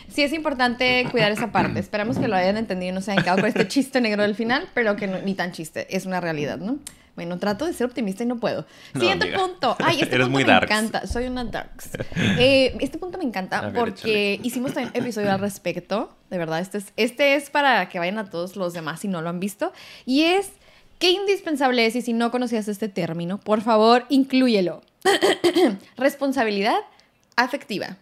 sí es importante cuidar esa parte. Esperamos que lo hayan entendido y no se hayan quedado con este chiste negro del final, pero que ni tan chiste. Es una realidad, ¿no? Bueno, trato de ser optimista y no puedo. Siguiente punto. Ay, este punto me encanta. Soy una darks. Eh, este punto me encanta porque hicimos también un episodio al respecto. De verdad, este es, este es para que vayan a todos los demás si no lo han visto. Y es qué indispensable es y si no conocías este término, por favor, inclúyelo. Responsabilidad afectiva.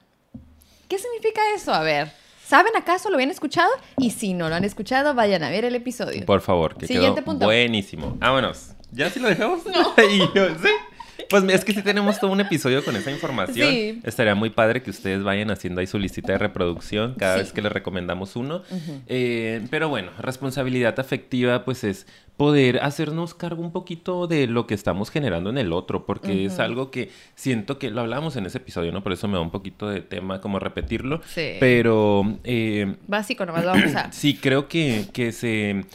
¿Qué significa eso? A ver. ¿Saben acaso? ¿Lo habían escuchado? Y si no lo han escuchado, vayan a ver el episodio. Por favor, que Siguiente quedó punto. buenísimo. Vámonos. ¿Ya sí lo dejamos? No. ¿sí? Pues es que si tenemos todo un episodio con esa información. Sí. Estaría muy padre que ustedes vayan haciendo ahí su listita de reproducción cada vez que les recomendamos uno. Eh, pero bueno, responsabilidad afectiva pues es poder hacernos cargo un poquito de lo que estamos generando en el otro, porque es algo que siento que lo hablamos en ese episodio, ¿no? Por eso me da un poquito de tema como repetirlo. Sí. Pero... Eh, Básico, nomás vamos a... sí, creo que, que se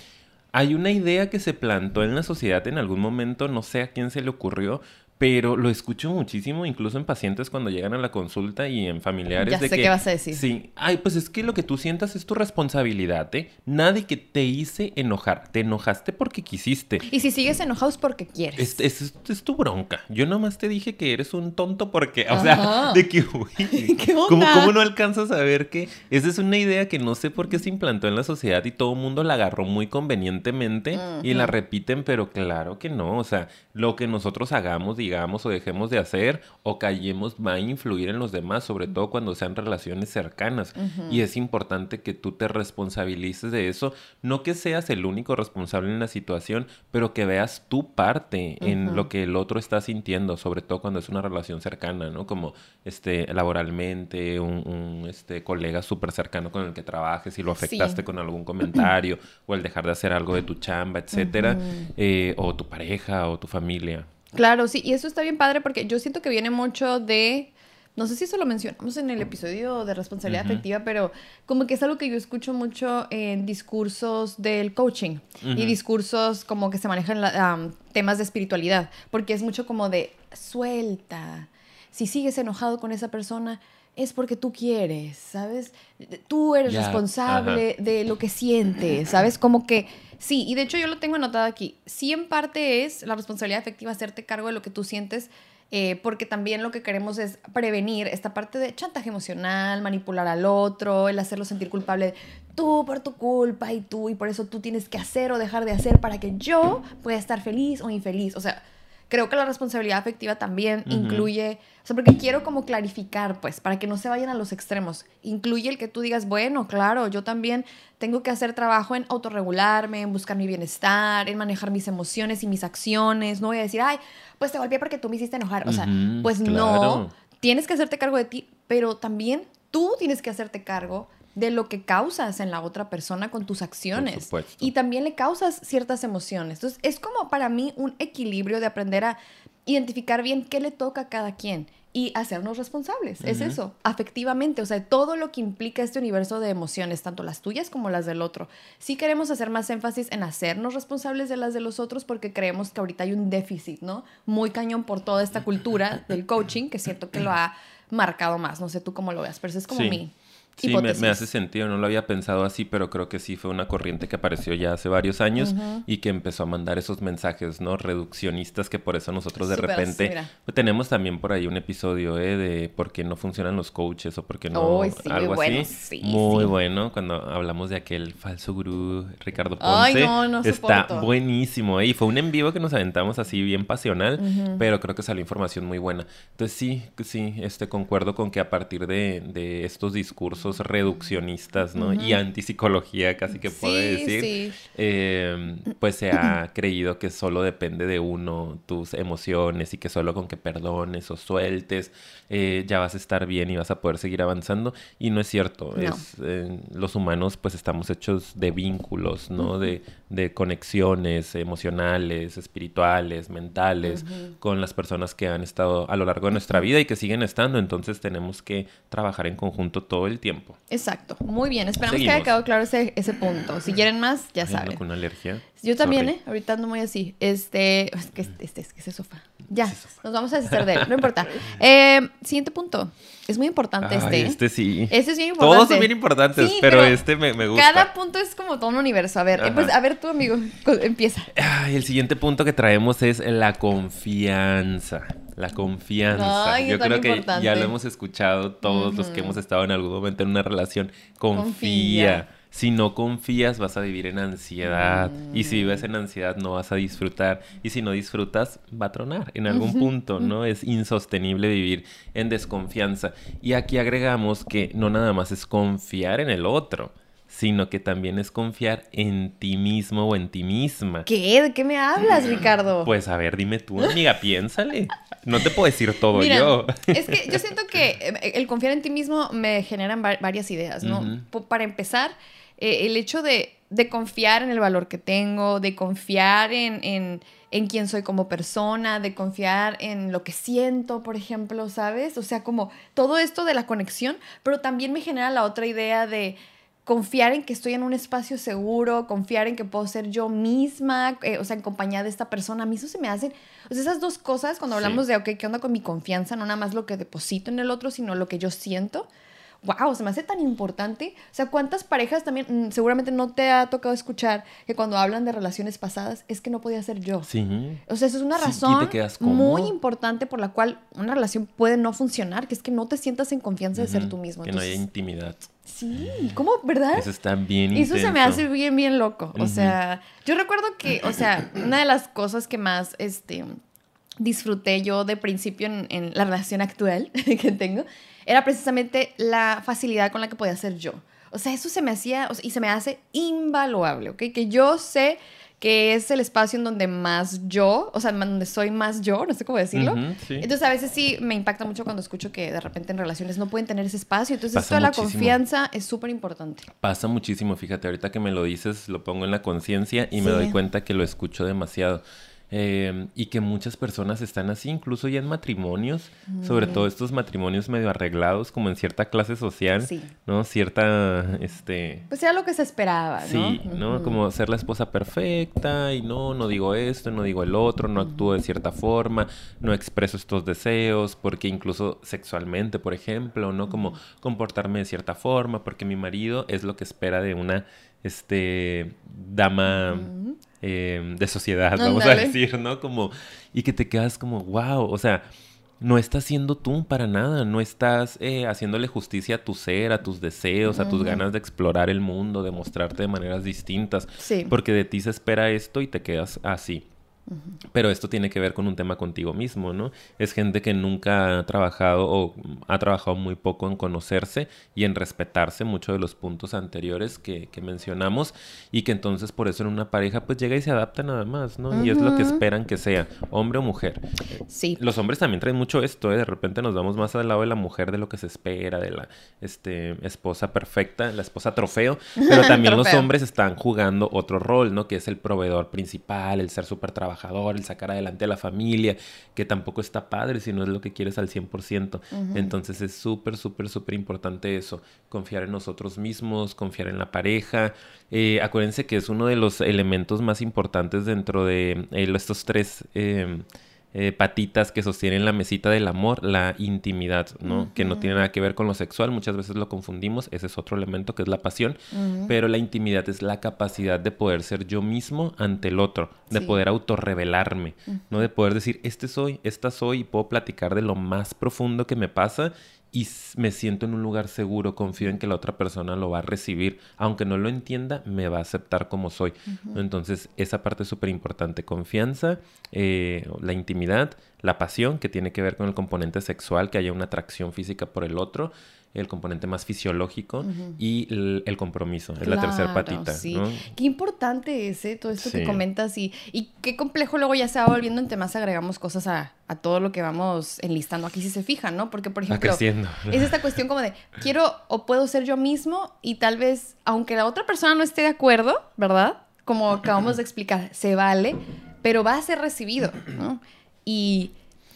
hay una idea que se plantó en la sociedad en algún momento, no sé a quién se le ocurrió, pero lo escucho muchísimo, incluso en pacientes cuando llegan a la consulta y en familiares. Ya de sé que, qué vas a decir. Sí, ay, pues es que lo que tú sientas es tu responsabilidad, ¿eh? Nadie que te hice enojar. Te enojaste porque quisiste. Y si sigues enojado es porque quieres. Es, es, tu bronca. Yo nomás te dije que eres un tonto porque, o sea, de que, uy, ¿Qué ¿cómo, ¿cómo, no alcanzas a ver que esa es una idea que no sé por qué se implantó en la sociedad y todo el mundo la agarró muy convenientemente y la repiten, pero claro que no. O sea, lo que nosotros hagamos, digamos, o dejemos de hacer o callemos va a influir en los demás, sobre todo cuando sean relaciones cercanas. Y es importante que tú te responsabilices de eso, no que seas el único responsable en la situación, pero que veas tu parte en lo que el otro está sintiendo, sobre todo cuando es una relación cercana, ¿no? Como este laboralmente, un, este colega súper cercano con el que trabajes y lo afectaste con algún comentario o el dejar de hacer algo de tu chamba, etcétera, eh, o tu pareja o tu familia. Claro, sí, y eso está bien padre porque yo siento que viene mucho de, no sé si eso lo mencionamos en el episodio de responsabilidad afectiva, pero como que es algo que yo escucho mucho en discursos del coaching y discursos como que se manejan temas de espiritualidad, porque es mucho como de suelta, si sigues enojado con esa persona, es porque tú quieres, ¿sabes? Tú eres responsable de lo que sientes, ¿sabes? Como que sí, y de hecho yo lo tengo anotado aquí. Sí, en parte es la responsabilidad efectiva hacerte cargo de lo que tú sientes, eh, porque también lo que queremos es prevenir esta parte de chantaje emocional, manipular al otro, el hacerlo sentir culpable, tú por tu culpa y tú, y por eso tú tienes que hacer o dejar de hacer para que yo pueda estar feliz o infeliz. O sea, creo que la responsabilidad afectiva también incluye, o sea, porque quiero como clarificar, pues, para que no se vayan a los extremos. Incluye el que tú digas, bueno, claro, yo también tengo que hacer trabajo en autorregularme, en buscar mi bienestar, en manejar mis emociones y mis acciones. No voy a decir, ay, pues te golpeé porque tú me hiciste enojar. O sea, pues no, tienes que hacerte cargo de ti, pero también tú tienes que hacerte cargo de lo que causas en la otra persona con tus acciones. Y también le causas ciertas emociones. Entonces, es como para mí un equilibrio de aprender a identificar bien qué le toca a cada quien y hacernos responsables. Es eso, afectivamente, o sea, todo lo que implica este universo de emociones, tanto las tuyas como las del otro. Sí queremos hacer más énfasis en hacernos responsables de las de los otros porque creemos que ahorita hay un déficit, ¿no? Muy cañón por toda esta cultura del coaching que siento que lo ha marcado más. No sé tú cómo lo veas, pero eso es como mi Sí, me, me, hace sentido, no lo había pensado así, pero creo que sí fue una corriente que apareció ya hace varios años y que empezó a mandar esos mensajes, ¿no? Reduccionistas que por eso nosotros de repente pues, tenemos también por ahí un episodio ¿eh? de por qué no funcionan los coaches o por qué no algo muy así. muy bueno cuando hablamos de aquel falso gurú Ricardo Ponce. Ay, no, Está buenísimo ¿eh? y fue un en vivo que nos aventamos así bien pasional, pero creo que salió información muy buena. Entonces sí, sí, este concuerdo con que a partir de, de estos discursos reduccionistas, ¿no? Y antipsicología, casi que puedo decir. Em, pues se ha creído que solo depende de uno tus emociones y que solo con que perdones o sueltes eh, ya vas a estar bien y vas a poder seguir avanzando. Y no es cierto. Es, eh, los humanos pues estamos hechos de vínculos, ¿no? de, de, conexiones emocionales, espirituales, mentales, con las personas que han estado a lo largo de nuestra vida y que siguen estando. Entonces tenemos que trabajar en conjunto todo el tiempo. Exacto. Muy bien. Esperamos que haya quedado claro ese, ese punto. Si quieren más, ya saben. con alergia. Yo también, ¿eh? Ahorita ando muy así. Este, es que este, este, es que ese sofá. Ya, nos vamos a deshacer de él, no importa. Eh, siguiente punto. Es muy importante este. Este sí. Este es bien importante. Todos son bien importantes, pero, este me, me, gusta. Cada punto es como todo un universo. A ver, pues, a ver tú, amigo, empieza. el siguiente punto que traemos es la confianza. La confianza. Yo creo que ya lo hemos escuchado todos los que hemos estado en algún momento en una relación. Confía. Si no confías, vas a vivir en ansiedad. Y si vives en ansiedad, no vas a disfrutar. Y si no disfrutas, va a tronar en algún punto, ¿no? Es insostenible vivir en desconfianza. Y aquí agregamos que no nada más es confiar en el otro, sino que también es confiar en ti mismo o en ti misma. ¿Qué? ¿De qué me hablas, Ricardo? Pues a ver, dime tú, amiga, piénsale. No te puedo decir todo yo. Es que yo siento que eh, el confiar en ti mismo me generan varias ideas, ¿no? Para empezar, eh, el hecho de, confiar en el valor que tengo, de confiar en, en, en, quién soy como persona, de confiar en lo que siento, por ejemplo, ¿sabes? O sea, como todo esto de la conexión, pero también me genera la otra idea de confiar en que estoy en un espacio seguro, confiar en que puedo ser yo misma, eh, o sea, en compañía de esta persona. A mí eso se me hace, o sea, esas dos cosas, cuando hablamos de, ok, ¿qué onda con mi confianza? No nada más lo que deposito en el otro, sino lo que yo siento wow, se me hace tan importante. O sea, ¿cuántas parejas también, mm, seguramente no te ha tocado escuchar que cuando hablan de relaciones pasadas es que no podía ser yo? Sí. O sea, eso es una razón muy importante por la cual una relación puede no funcionar, que es que no te sientas en confianza de ser tú mismo. Que no haya intimidad. Sí, ¿cómo? ¿Verdad? Eso está bien Eso se me hace bien, bien loco. O sea, yo recuerdo que, o sea, una de las cosas que más, este, disfruté yo de principio en, en la relación actual que tengo era precisamente la facilidad con la que podía ser yo. O sea, eso se me hacía y se me hace invaluable, ¿ok? Que yo sé que es el espacio en donde más yo, o sea, donde soy más yo, no sé cómo decirlo. Entonces, a veces sí me impacta mucho cuando escucho que de repente en relaciones no pueden tener ese espacio. Entonces, esto de la confianza es súper importante. Pasa muchísimo, fíjate, ahorita que me lo dices, lo pongo en la conciencia y me doy cuenta que lo escucho demasiado. Em, y que muchas personas están así, incluso ya en matrimonios, sobre todo estos matrimonios medio arreglados, como en cierta clase social, ¿no? Cierta, este... Pues era lo que se esperaba, ¿no? Sí, ¿no? Como ser la esposa perfecta y no, no digo esto, no digo el otro, no actúo de cierta forma, no expreso estos deseos, porque incluso sexualmente, por ejemplo, ¿no? Como comportarme de cierta forma, porque mi marido es lo que espera de una, este, dama... Em, de sociedad, vamos a decir, ¿no? Como, y que te quedas como, wow, o sea, no estás siendo tú para nada, no estás eh, haciéndole justicia a tu ser, a tus deseos, a tus ganas de explorar el mundo, de mostrarte de maneras distintas, sí. porque de ti se espera esto y te quedas así. Pero esto tiene que ver con un tema contigo mismo, ¿no? Es gente que nunca ha trabajado o ha trabajado muy poco en conocerse y en respetarse muchos de los puntos anteriores que, mencionamos y que entonces por eso en una pareja pues llega y se adapta nada más, ¿no? Y es lo que esperan que sea, hombre o mujer. Sí. Los hombres también traen mucho esto, ¿eh? De repente nos vamos más al lado de la mujer de lo que se espera, de la este, esposa perfecta, la esposa trofeo, pero también los hombres están jugando otro rol, ¿no? Que es el proveedor principal, el ser súper trabajador el sacar adelante a la familia, que tampoco está padre si no es lo que quieres al 100%. Entonces es súper, súper, súper importante eso, confiar en nosotros mismos, confiar en la pareja. Eh, acuérdense que es uno de los elementos más importantes dentro de eh, estos tres... Eh, eh, patitas que sostienen la mesita del amor, la intimidad, ¿no? Que no tiene nada que ver con lo sexual, muchas veces lo confundimos, ese es otro elemento que es la pasión, pero la intimidad es la capacidad de poder ser yo mismo ante el otro, de poder autorrevelarme, ¿no? De poder decir, este soy, esta soy, y puedo platicar de lo más profundo que me pasa y me siento en un lugar seguro, confío en que la otra persona lo va a recibir, aunque no lo entienda, me va a aceptar como soy. Entonces, esa parte es súper importante, confianza, eh, la intimidad, la pasión, que tiene que ver con el componente sexual, que haya una atracción física por el otro, el componente más fisiológico y el, compromiso, es la tercera patita. Sí. Qué importante es ¿eh? todo esto que comentas y, y qué complejo luego ya se va volviendo entre más agregamos cosas a, a, todo lo que vamos enlistando aquí si se fijan, ¿no? Porque, por ejemplo, es esta cuestión como de quiero o puedo ser yo mismo y tal vez, aunque la otra persona no esté de acuerdo, ¿verdad? Como acabamos de explicar, se vale, pero va a ser recibido, ¿no? Y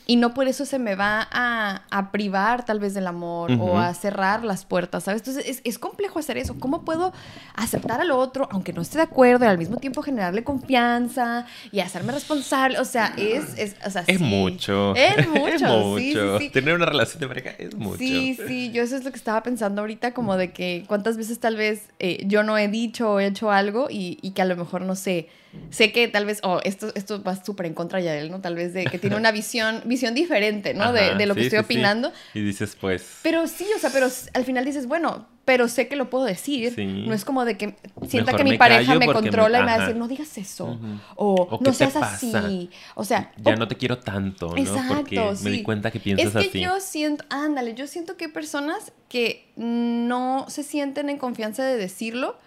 y no por eso se me va a, a privar tal vez del amor o a cerrar las puertas, ¿sabes? Entonces es, es, complejo hacer eso. ¿Cómo puedo aceptar al otro, aunque no esté de acuerdo, y al mismo tiempo generarle confianza y hacerme responsable? O sea, es... Es, o sea, es mucho. Es mucho. Sí, sí, Tener una relación de pareja es mucho. Sí, sí. Yo eso es lo que estaba pensando ahorita, como de que cuántas veces tal vez eh, yo no he dicho o he hecho algo y, y que a lo mejor no sé sé que tal vez, oh, esto, esto va súper en contra de él, ¿no? Tal vez de que tiene una visión, visión diferente, ¿no? de, de, lo que estoy opinando. Y dices, pues... Pero sí, o sea, pero al final dices, bueno, pero sé que lo puedo decir. No es como de que sienta que mi pareja me controla y me va a decir, no digas eso. O, no seas así. O sea... Ya no te quiero tanto, ¿no? Exacto, Porque me di cuenta que piensas así. Es que yo siento, ándale, yo siento que hay personas que no se sienten en confianza de decirlo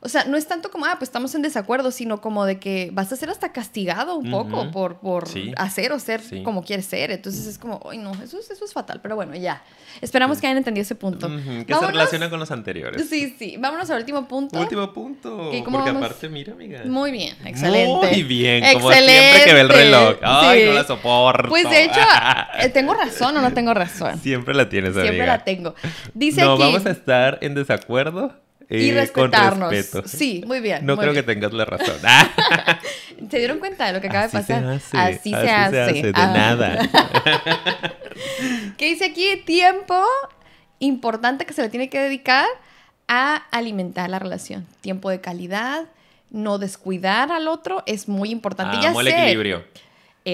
o sea, no es tanto como, ah, pues estamos en desacuerdo, sino como de que vas a ser hasta castigado un poco por, por hacer o ser como quieres ser. Entonces es como, ay, no, eso es, eso es fatal. Pero bueno, ya. Esperamos que hayan entendido ese punto. Que se relaciona con los anteriores. Sí, sí. Vámonos al último punto. Último punto. Porque aparte, mira, amiga. Muy bien, excelente. Muy bien, como siempre que ve el reloj. Ay, no la soporto. Pues de hecho, eh, ¿tengo razón o no tengo razón? Siempre la tienes, amiga. Siempre la tengo. Dice no, vamos a estar en desacuerdo y respetarnos. Sí, muy bien. No creo que tengas la razón. ¿Se dieron cuenta de lo que acaba de pasar? así, se, hace. De ah. nada. ¿Qué dice aquí? Tiempo importante que se le tiene que dedicar a alimentar la relación. Tiempo de calidad, no descuidar al otro es muy importante. ya el equilibrio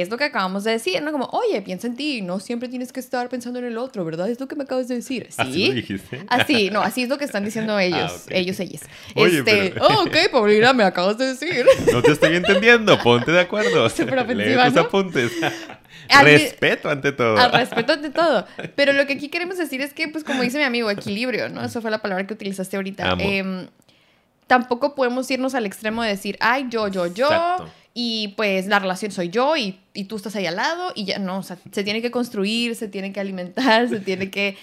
es lo que acabamos de decir, ¿no? Como, oye, piensa en ti, no siempre tienes que estar pensando en el otro, ¿verdad? Es lo que me acabas de decir. ¿Sí? ¿Así lo dijiste? Así, no, así es lo que están diciendo ah, ellos, ellos, ellas. Oye, este, pero... oh, ok, Paulina, me acabas de decir. No te estoy entendiendo, ponte de acuerdo. Lee tus apuntes. respeto ante todo. Al respeto ante todo. Pero lo que aquí queremos decir es que, pues como dice mi amigo, equilibrio, ¿no? Esa fue la palabra que utilizaste ahorita. Eh, tampoco podemos irnos al extremo de decir, ay, yo, yo, yo. Exacto y pues la relación soy yo y, y, tú estás ahí al lado y ya no, o sea, se tiene que construir, se tiene que alimentar, se tiene que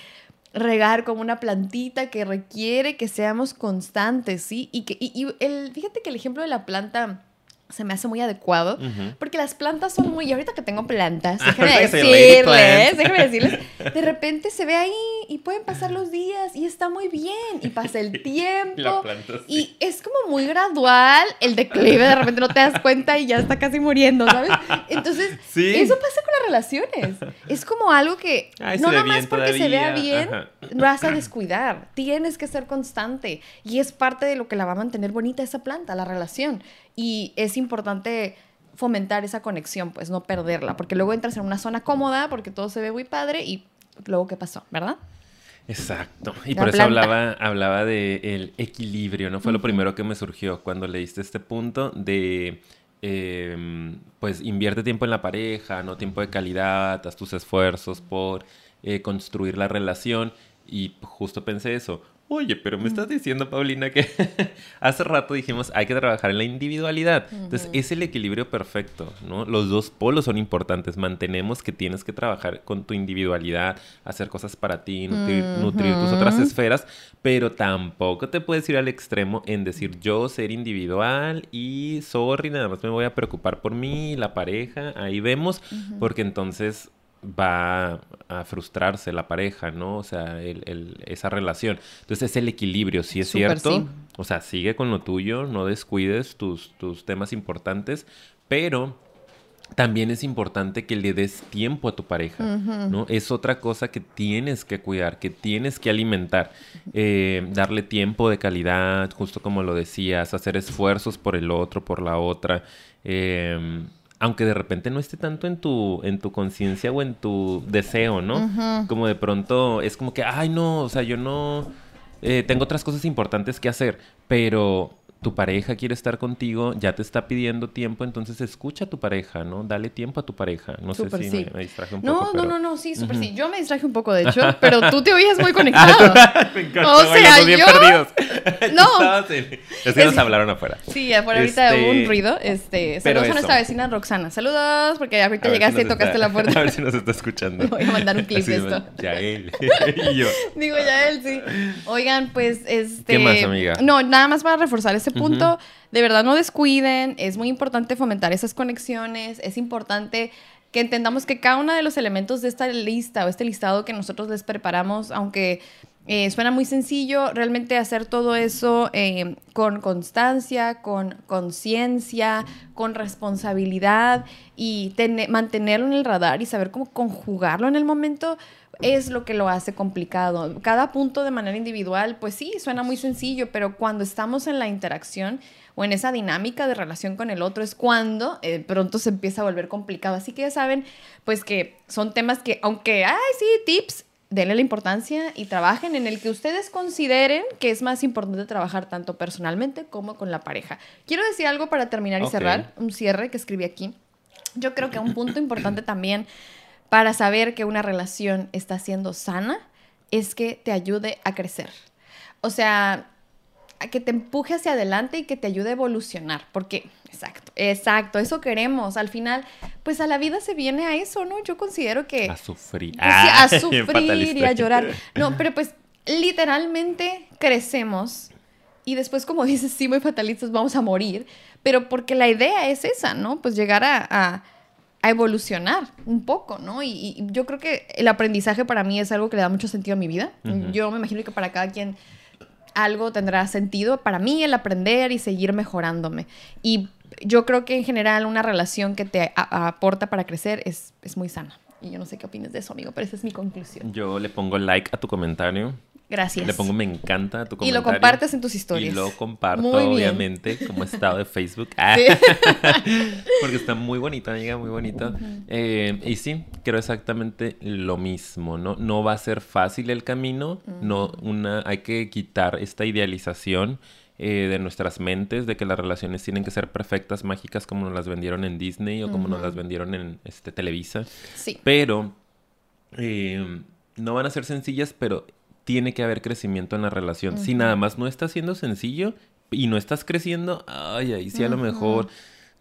regar como una plantita que requiere que seamos constantes, ¿sí? Y, que, y, y el, fíjate que el ejemplo de la planta se me hace muy adecuado, porque las plantas son muy, y ahorita que tengo plantas, déjenme decirles, déjenme decirles, de repente se ve ahí y pueden pasar los días y está muy bien y pasa el tiempo y es como muy gradual el declive, de repente no te das cuenta y ya está casi muriendo, ¿sabes? Entonces, eso pasa con las relaciones, es como algo que no nada más porque se vea bien vas a descuidar, tienes que ser constante y es parte de lo que la va a mantener bonita esa planta, la relación. Y es importante fomentar esa conexión, pues no perderla, porque luego entras en una zona cómoda porque todo se ve muy padre y luego qué pasó, ¿verdad? Exacto. Y por eso hablaba, hablaba de equilibrio, ¿no? Fue lo primero que me surgió cuando leíste este punto de, em, pues, invierte tiempo en la pareja, no tiempo de calidad, haz tus esfuerzos por eh, construir la relación. Y justo pensé eso, Oye, pero me estás diciendo, Paulina, que hace rato dijimos hay que trabajar en la individualidad. Entonces, es el equilibrio perfecto, ¿no? Los dos polos son importantes. Mantenemos que tienes que trabajar con tu individualidad, hacer cosas para ti, nutrir, tus otras esferas, pero tampoco te puedes ir al extremo en decir yo ser individual y sorry, nada más me voy a preocupar por mí, la pareja, ahí vemos, porque entonces va a frustrarse la pareja, ¿no? O sea, el, esa relación. Entonces es el equilibrio, sí es cierto. O sea, sigue con lo tuyo, no descuides tus, tus temas importantes, pero también es importante que le des tiempo a tu pareja, ¿no? Es otra cosa que tienes que cuidar, que tienes que alimentar, eh, darle tiempo de calidad, justo como lo decías, hacer esfuerzos por el otro, por la otra, em, aunque de repente no esté tanto en tu, en tu conciencia o en tu deseo, ¿no? Como de pronto es como que, ay, no, o sea, yo no, eh, tengo otras cosas importantes que hacer, pero tu pareja quiere estar contigo, ya te está pidiendo tiempo, entonces escucha a tu pareja, ¿no? Dale tiempo a tu pareja. No sé si me, distraje un no, poco. No, no, no, sí, súper sí. Yo me distraje un poco, de hecho, pero tú te oías muy conectado. me encantó. O sea, yo... bien perdidos. no. Es que nos hablaron afuera. Sí, afuera ahorita hubo un este, ruido. Este, saludos a nuestra vecina Roxana. Saludos, porque ahorita llegaste y tocaste la puerta. A ver si nos está escuchando. Voy a mandar un clip de esto. Ya él. y yo. Digo, ya él, sí. Oigan, pues, este... ¿Qué más, amiga? No, nada más para reforzar ese punto de verdad no descuiden, es muy importante fomentar esas conexiones, es importante que entendamos que cada uno de los elementos de esta lista o este listado que nosotros les preparamos, aunque eh, suena muy sencillo, realmente hacer todo eso eh, con constancia, con conciencia, con responsabilidad y mantenerlo en el radar y saber cómo conjugarlo en el momento es lo que lo hace complicado. Cada punto de manera individual, pues sí, suena muy sencillo, pero cuando estamos en la interacción o en esa dinámica de relación con el otro es cuando eh, pronto se empieza a volver complicado. Así que ya saben, pues que son temas que, aunque, ay, sí, tips, denle la importancia y trabajen en el que ustedes consideren que es más importante trabajar tanto personalmente como con la pareja. Quiero decir algo para terminar y cerrar, un cierre que escribí aquí. Yo creo que un punto importante también para saber que una relación está siendo sana es que te ayude a crecer. O sea, que te empuje hacia adelante y que te ayude a evolucionar, porque, exacto, exacto, eso queremos. Al final, pues a la vida se viene a eso, ¿no? Yo considero que... A sufrir. a sufrir y a llorar. No, pero pues literalmente crecemos y después, como dices, sí, muy fatalistas, vamos a morir, pero porque la idea es esa, ¿no? Pues llegar a a evolucionar un poco, ¿no? Y, yo creo que el aprendizaje para mí es algo que le da mucho sentido a mi vida. Yo me imagino que para cada quien algo tendrá sentido. Para mí el aprender y seguir mejorándome. Y yo creo que en general una relación que te aporta para crecer es, es muy sana. Y yo no sé qué opinas de eso, amigo, pero esa es mi conclusión. Yo le pongo like a tu comentario. Gracias. Le pongo me encanta tu comentario. Y lo compartes en tus historias. Y lo comparto, obviamente, como estado de Facebook. Ah. Porque está muy bonita, amiga, muy bonita. Eh, y sí, creo exactamente lo mismo, ¿no? No va a ser fácil el camino, no, una, hay que quitar esta idealización eh, de nuestras mentes de que las relaciones tienen que ser perfectas, mágicas, como nos las vendieron en Disney o como nos las vendieron en este, Televisa. Sí. Pero eh, no van a ser sencillas, pero tiene que haber crecimiento en la relación. Si nada más no está siendo sencillo y no estás creciendo, ay, ahí sí a lo mejor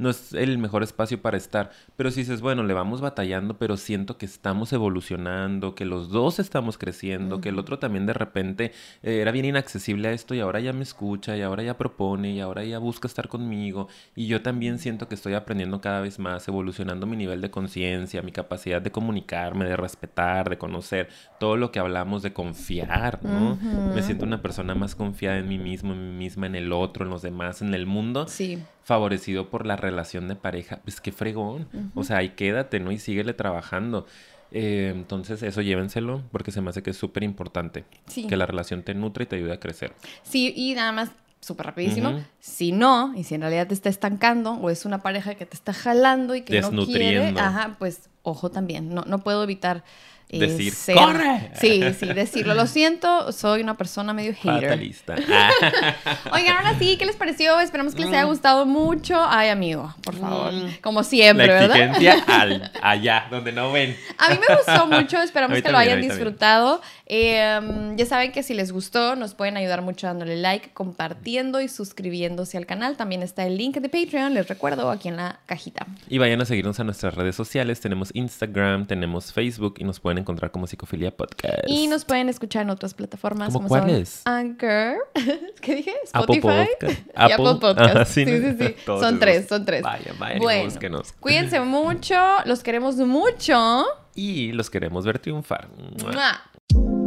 no es el mejor espacio para estar. Pero si dices, bueno, le vamos batallando, pero siento que estamos evolucionando, que los dos estamos creciendo, que el otro también de repente eh, era bien inaccesible a esto y ahora ya me escucha y ahora ya propone y ahora ya busca estar conmigo. Y yo también siento que estoy aprendiendo cada vez más, evolucionando mi nivel de conciencia, mi capacidad de comunicarme, de respetar, de conocer, todo lo que hablamos de confiar, ¿no? Me siento una persona más confiada en mí mismo, en mí misma, en el otro, en los demás, en el mundo. Sí favorecido por la relación de pareja, pues qué fregón. O sea, ahí quédate, ¿no? Y síguele trabajando. Eh, entonces, eso llévenselo porque se me hace que es súper importante. Que la relación te nutre y te ayude a crecer. Sí, y nada más, súper rapidísimo. Si no, y si en realidad te está estancando o es una pareja que te está jalando y que no quiere, ajá, pues ojo también. No, no puedo evitar decir, ¡corre! Sí, sí, decirlo. Lo siento, soy una persona medio hater. Fatalista. Oigan, ahora sí, ¿qué les pareció? Esperamos que les haya mm. gustado mucho. Ay, amigo, por favor. Mm. Como siempre, La exigencia al, allá, donde no ven. A mí me gustó mucho, esperamos que lo hayan disfrutado. Em, ya saben que si les gustó, nos pueden ayudar mucho dándole like, compartiendo y suscribiéndose al canal. También está el link de Patreon, les recuerdo, aquí en la cajita. Y vayan a seguirnos a nuestras redes sociales. Tenemos Instagram, tenemos Facebook y nos pueden encontrar como Psicofilia Podcast. Y nos pueden escuchar en otras plataformas. ¿Cómo como cuáles? Anchor. ¿Qué dije? Spotify. Apple Podcast. sí, sí, sí. son tres, son tres. Vaya, vaya, bueno, cuídense mucho, los queremos mucho. Y los queremos ver triunfar. ¡Mua!